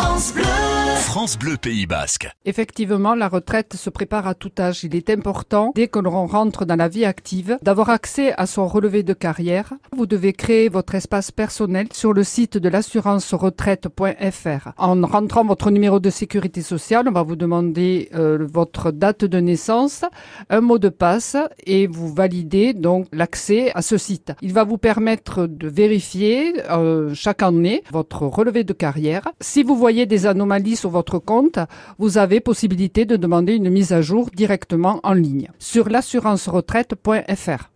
France Bleu. France Bleu Pays Basque. Effectivement, la retraite se prépare à tout âge. Il est important, dès que l'on rentre dans la vie active, d'avoir accès à son relevé de carrière. Vous devez créer votre espace personnel sur le site de l'assurance retraite.fr. En rentrant votre numéro de sécurité sociale, on va vous demander euh, votre date de naissance, un mot de passe et vous validez donc l'accès à ce site. Il va vous permettre de vérifier euh, chaque année votre relevé de carrière. Si vous voyez des anomalies sur votre compte, vous avez possibilité de demander une mise à jour directement en ligne sur l'assurance-retraite.fr.